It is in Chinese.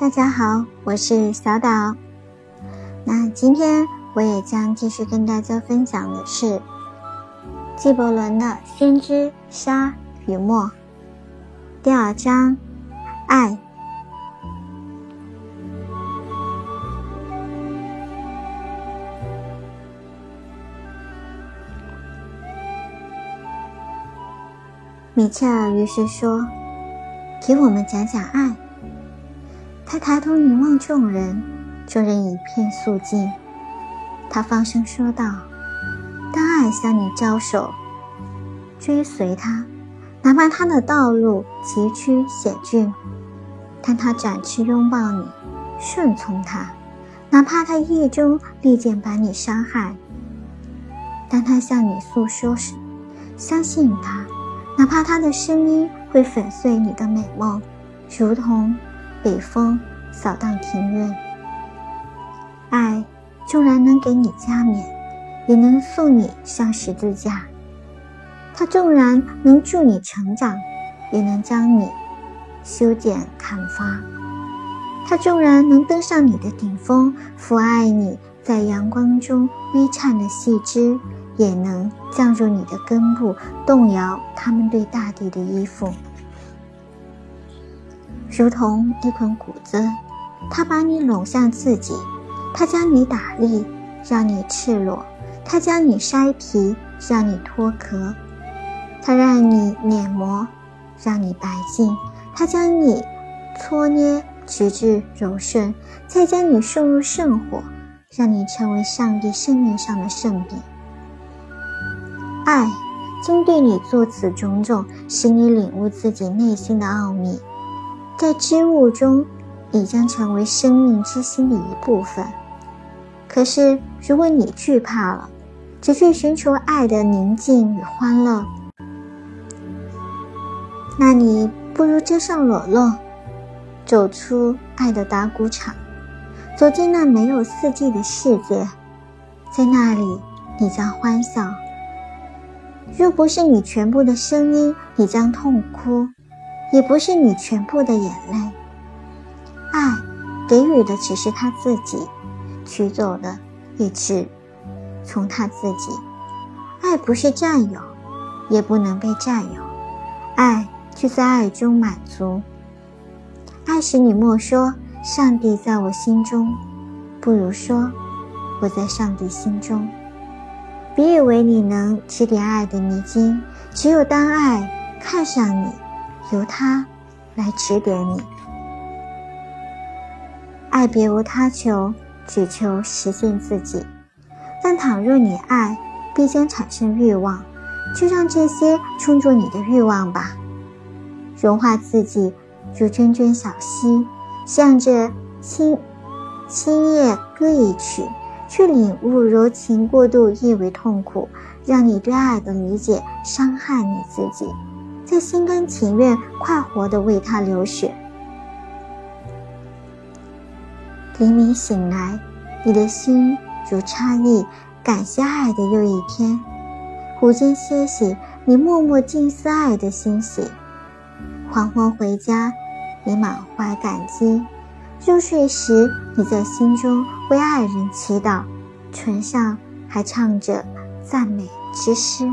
大家好，我是小岛。那今天我也将继续跟大家分享的是纪伯伦的《先知沙与墨》第二章爱。米切尔于是说：“给我们讲讲爱。”他抬头凝望众人，众人一片肃静。他放声说道：“当爱向你招手，追随他，哪怕他的道路崎岖险峻；当他展翅拥抱你，顺从他，哪怕他意中利剑把你伤害；当他向你诉说时，相信他，哪怕他的声音会粉碎你的美梦，如同……”北风扫荡庭院，爱纵然能给你加冕，也能送你上十字架；它纵然能助你成长，也能将你修剪砍伐；它纵然能登上你的顶峰，抚爱你在阳光中微颤的细枝，也能降入你的根部，动摇他们对大地的依附。如同一捆谷子，他把你拢向自己，他将你打力，让你赤裸；他将你筛皮，让你脱壳；他让你碾磨，让你白净；他将你搓捏，直至柔顺；再将你送入圣火，让你成为上帝圣面上的圣饼。爱，经对你做此种种，使你领悟自己内心的奥秘。在织物中，你将成为生命之心的一部分。可是，如果你惧怕了，只去寻求爱的宁静与欢乐，那你不如遮上裸露，走出爱的打鼓场，走进那没有四季的世界。在那里，你将欢笑；若不是你全部的声音，你将痛哭。也不是你全部的眼泪。爱给予的只是他自己，取走的也只从他自己。爱不是占有，也不能被占有。爱就在爱中满足。爱使你莫说上帝在我心中，不如说我在上帝心中。别以为你能指点爱的迷津，只有当爱看上你。由他来指点你，爱别无他求，只求实现自己。但倘若你爱，必将产生欲望，就让这些充作你的欲望吧。融化自己，如涓涓小溪，向着青青叶歌一曲，去领悟柔情过度亦为痛苦，让你对爱的理解伤害你自己。在心甘情愿、快活地为他流血。黎明醒来，你的心如差异，感谢爱的又一天。午间歇息，你默默静思爱的欣喜。黄昏回家，你满怀感激。入睡时，你在心中为爱人祈祷，唇上还唱着赞美之诗。